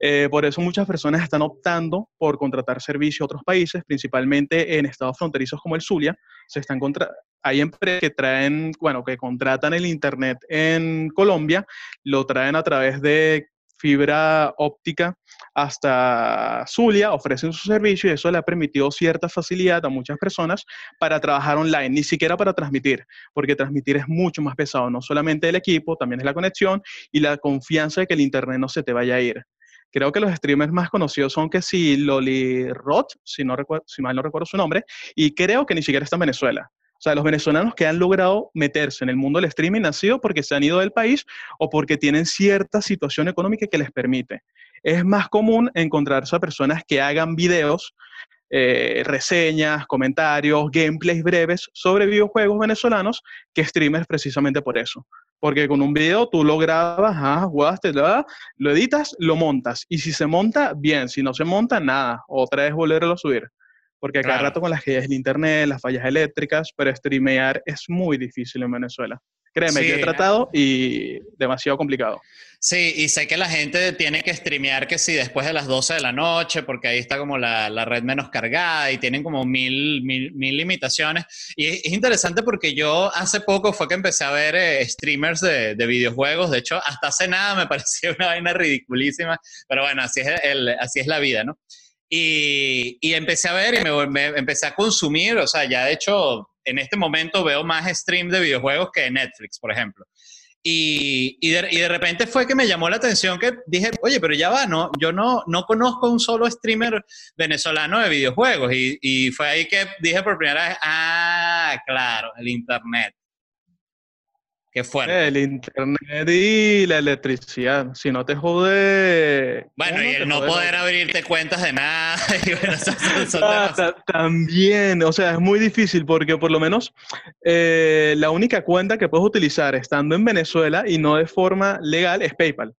Eh, por eso muchas personas están optando por contratar servicio a otros países, principalmente en estados fronterizos como el Zulia. Se están contra hay empresas que traen, bueno, que contratan el Internet en Colombia, lo traen a través de fibra óptica hasta Zulia, ofrecen su servicio y eso le ha permitido cierta facilidad a muchas personas para trabajar online, ni siquiera para transmitir, porque transmitir es mucho más pesado, no solamente el equipo, también es la conexión y la confianza de que el Internet no se te vaya a ir. Creo que los streamers más conocidos son que si Loli Roth, si, no si mal no recuerdo su nombre, y creo que ni siquiera está en Venezuela. O sea, los venezolanos que han logrado meterse en el mundo del streaming han sido porque se han ido del país o porque tienen cierta situación económica que les permite. Es más común encontrarse a personas que hagan videos, eh, reseñas, comentarios, gameplays breves sobre videojuegos venezolanos que streamers precisamente por eso. Porque con un video tú lo grabas, ah, jugaste, lo editas, lo montas. Y si se monta, bien. Si no se monta, nada. Otra vez volverlo a subir porque cada rato con las que es el internet, las fallas eléctricas, pero streamear es muy difícil en Venezuela. Créeme, yo he tratado y demasiado complicado. Sí, y sé que la gente tiene que streamear que sí después de las 12 de la noche, porque ahí está como la, la red menos cargada y tienen como mil, mil, mil limitaciones. Y es, interesante porque yo hace poco fue que empecé a ver eh, streamers de, de, videojuegos. De hecho, hasta hace nada me parecía una vaina ridiculísima, pero bueno, así es, el, así es la vida, ¿no? Y, empecé a ver y me, empecé a consumir, o sea, ya de hecho, en este momento veo más stream de videojuegos que Netflix, por ejemplo. Y, y, de, repente fue que me llamó la atención que dije, oye, pero ya va, no, yo no, no conozco un solo streamer venezolano de videojuegos. Y, y fue ahí que dije por primera vez, ah, claro, el Internet. Qué fuerte. El internet y la electricidad. Si no te jode. Bueno, y el no poder abrirte cuentas de nada. Ah, también, o sea, es muy difícil porque por lo menos eh, la única cuenta que puedes utilizar estando en Venezuela y no de forma legal es PayPal.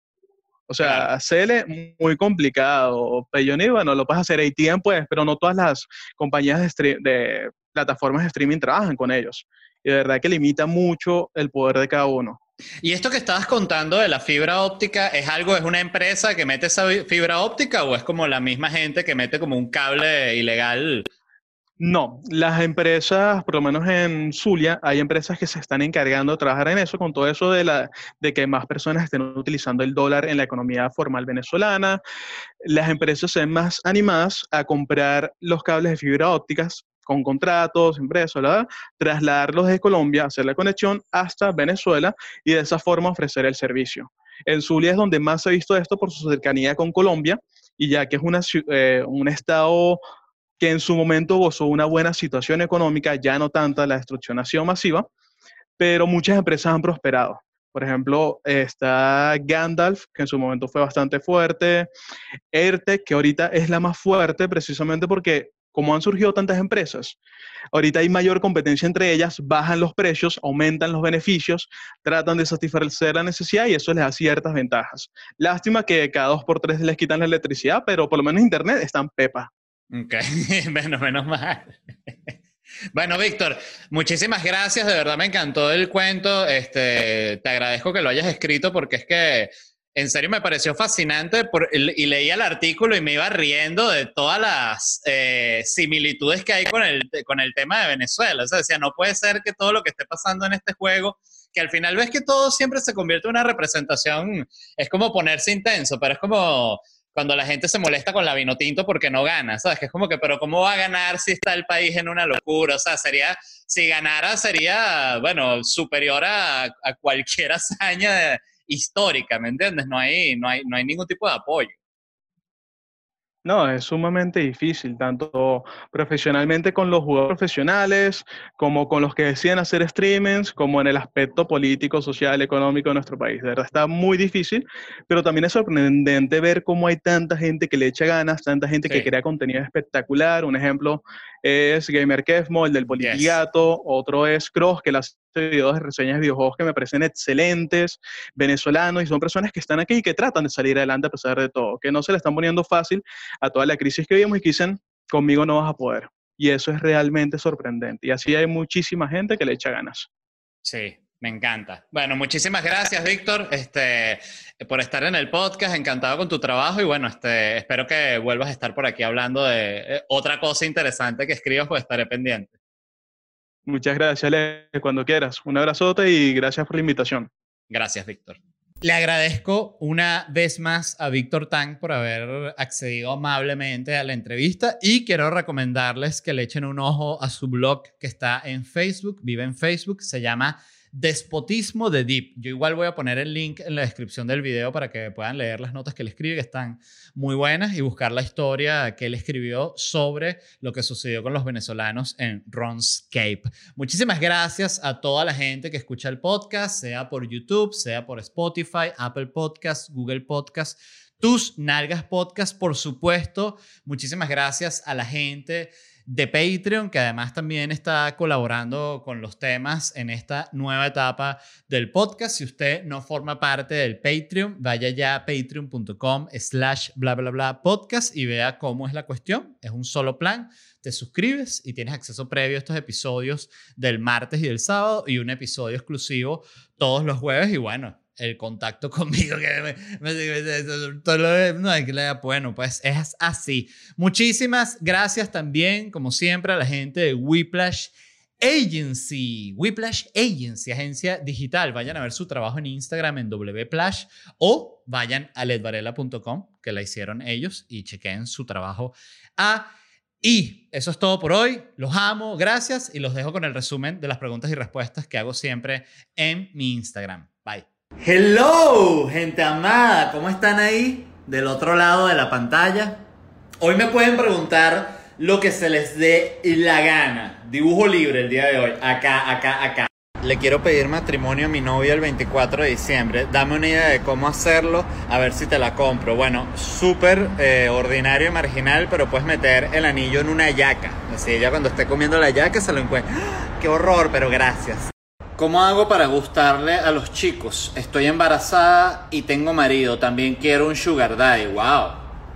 O sea, hacerle muy complicado. Payoneer, bueno, lo puedes hacer ATM, pues, pero no todas las compañías de, de plataformas de streaming trabajan con ellos y de verdad que limita mucho el poder de cada uno. ¿Y esto que estabas contando de la fibra óptica es algo, es una empresa que mete esa fibra óptica o es como la misma gente que mete como un cable ilegal? No, las empresas, por lo menos en Zulia, hay empresas que se están encargando de trabajar en eso, con todo eso de, la, de que más personas estén utilizando el dólar en la economía formal venezolana. Las empresas se ven más animadas a comprar los cables de fibra ópticas con contratos, impresos, trasladarlos de Colombia, hacer la conexión hasta Venezuela y de esa forma ofrecer el servicio. En Zulia es donde más se ha visto esto por su cercanía con Colombia y ya que es eh, un estado que en su momento gozó una buena situación económica, ya no tanta, la destrucción ha sido masiva, pero muchas empresas han prosperado. Por ejemplo, está Gandalf, que en su momento fue bastante fuerte, ERTE, que ahorita es la más fuerte precisamente porque como han surgido tantas empresas, ahorita hay mayor competencia entre ellas, bajan los precios, aumentan los beneficios, tratan de satisfacer la necesidad y eso les da ciertas ventajas. Lástima que cada dos por tres les quitan la electricidad, pero por lo menos Internet están pepa. Ok, menos, menos mal. Bueno, Víctor, muchísimas gracias. De verdad me encantó el cuento. Este, te agradezco que lo hayas escrito porque es que en serio me pareció fascinante y leía el artículo y me iba riendo de todas las eh, similitudes que hay con el, con el tema de Venezuela. O sea, decía, no puede ser que todo lo que esté pasando en este juego, que al final ves que todo siempre se convierte en una representación, es como ponerse intenso, pero es como cuando la gente se molesta con la vino tinto porque no gana, ¿sabes? Que es como que, pero ¿cómo va a ganar si está el país en una locura? O sea, sería, si ganara sería, bueno, superior a, a cualquier hazaña de histórica, ¿me entiendes? No hay, no hay, no hay ningún tipo de apoyo. No, es sumamente difícil, tanto profesionalmente con los jugadores profesionales, como con los que deciden hacer streamings, como en el aspecto político, social, económico de nuestro país. De verdad está muy difícil, pero también es sorprendente ver cómo hay tanta gente que le echa ganas, tanta gente que crea contenido espectacular. Un ejemplo es Gamer Kefmo, el del Politigato, otro es Cross, que las videos de reseñas de videojuegos que me parecen excelentes, venezolanos, y son personas que están aquí y que tratan de salir adelante a pesar de todo, que no se le están poniendo fácil a toda la crisis que vivimos y que dicen, conmigo no vas a poder. Y eso es realmente sorprendente. Y así hay muchísima gente que le echa ganas. Sí, me encanta. Bueno, muchísimas gracias, Víctor, este, por estar en el podcast. Encantado con tu trabajo y bueno, este, espero que vuelvas a estar por aquí hablando de eh, otra cosa interesante que escribas, pues estaré pendiente. Muchas gracias, Ale, cuando quieras. Un abrazote y gracias por la invitación. Gracias, Víctor. Le agradezco una vez más a Víctor Tang por haber accedido amablemente a la entrevista y quiero recomendarles que le echen un ojo a su blog que está en Facebook, vive en Facebook, se llama Despotismo de Deep. Yo igual voy a poner el link en la descripción del video para que puedan leer las notas que él escribe, que están muy buenas, y buscar la historia que él escribió sobre lo que sucedió con los venezolanos en Ronscape. Muchísimas gracias a toda la gente que escucha el podcast, sea por YouTube, sea por Spotify, Apple Podcasts, Google Podcasts tus nalgas podcast, por supuesto. Muchísimas gracias a la gente de Patreon, que además también está colaborando con los temas en esta nueva etapa del podcast. Si usted no forma parte del Patreon, vaya ya a patreon.com slash bla bla bla podcast y vea cómo es la cuestión. Es un solo plan. Te suscribes y tienes acceso previo a estos episodios del martes y del sábado y un episodio exclusivo todos los jueves. Y bueno, el contacto conmigo que hay que le bueno pues es así. Muchísimas gracias también como siempre a la gente de Whiplash Agency. Whiplash Agency agencia digital. Vayan a ver su trabajo en Instagram en wplash o vayan a ledvarela.com que la hicieron ellos y chequen su trabajo a y eso es todo por hoy. Los amo, gracias. Y los dejo con el resumen de las preguntas y respuestas que hago siempre en mi Instagram. Hello, gente amada, ¿cómo están ahí? Del otro lado de la pantalla. Hoy me pueden preguntar lo que se les dé la gana. Dibujo libre el día de hoy. Acá, acá, acá. Le quiero pedir matrimonio a mi novio el 24 de diciembre. Dame una idea de cómo hacerlo, a ver si te la compro. Bueno, súper eh, ordinario y marginal, pero puedes meter el anillo en una yaca. Así ella cuando esté comiendo la yaca se lo encuentra. ¡Ah! ¡Qué horror! Pero gracias. ¿Cómo hago para gustarle a los chicos? Estoy embarazada y tengo marido. También quiero un sugar daddy. ¡Wow!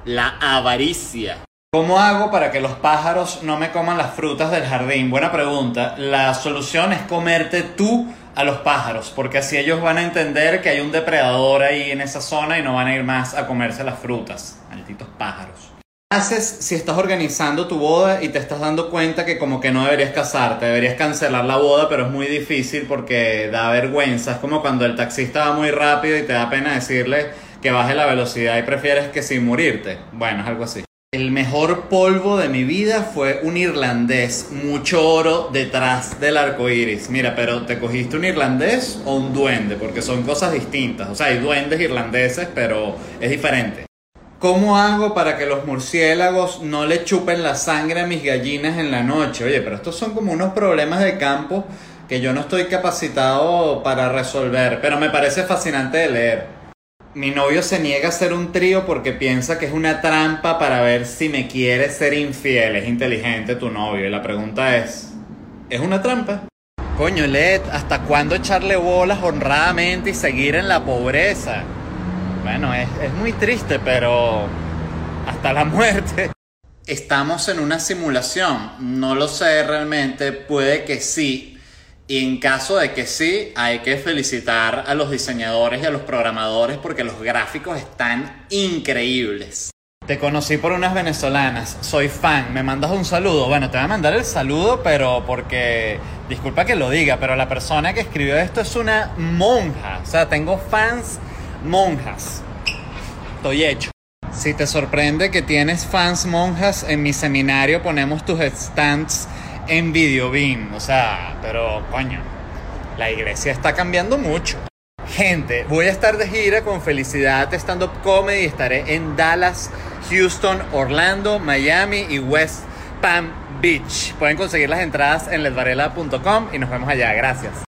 La avaricia. ¿Cómo hago para que los pájaros no me coman las frutas del jardín? Buena pregunta. La solución es comerte tú a los pájaros, porque así ellos van a entender que hay un depredador ahí en esa zona y no van a ir más a comerse las frutas. Malditos pájaros haces si estás organizando tu boda y te estás dando cuenta que como que no deberías casarte, deberías cancelar la boda, pero es muy difícil porque da vergüenza. Es como cuando el taxista va muy rápido y te da pena decirle que baje la velocidad y prefieres que sin morirte. Bueno, es algo así. El mejor polvo de mi vida fue un irlandés, mucho oro detrás del arco iris. Mira, pero ¿te cogiste un irlandés o un duende? Porque son cosas distintas. O sea, hay duendes irlandeses, pero es diferente. ¿Cómo hago para que los murciélagos no le chupen la sangre a mis gallinas en la noche? Oye, pero estos son como unos problemas de campo que yo no estoy capacitado para resolver, pero me parece fascinante de leer. Mi novio se niega a hacer un trío porque piensa que es una trampa para ver si me quiere ser infiel. Es inteligente tu novio. Y la pregunta es, ¿es una trampa? Coño, Led, ¿hasta cuándo echarle bolas honradamente y seguir en la pobreza? Bueno, es, muy triste, pero hasta la muerte. Estamos en una simulación, no lo sé realmente, puede que sí. Y en caso de que sí, hay que felicitar a los diseñadores y a los programadores porque los gráficos están increíbles. Te conocí por unas venezolanas, soy fan, me mandas un saludo. Bueno, te voy a mandar el saludo, pero porque, disculpa que lo diga, pero la persona que escribió esto es una monja. O sea, tengo fans monjas. Estoy hecho. Si te sorprende que tienes fans monjas, en mi seminario ponemos tus stands en Videobeam. O sea, pero coño, la iglesia está cambiando mucho. Gente, voy a estar de gira con Felicidad Stand Up Comedy. Estaré en Dallas, Houston, Orlando, Miami y West Palm Beach. Pueden conseguir las entradas en ledvarela.com y nos vemos allá. Gracias.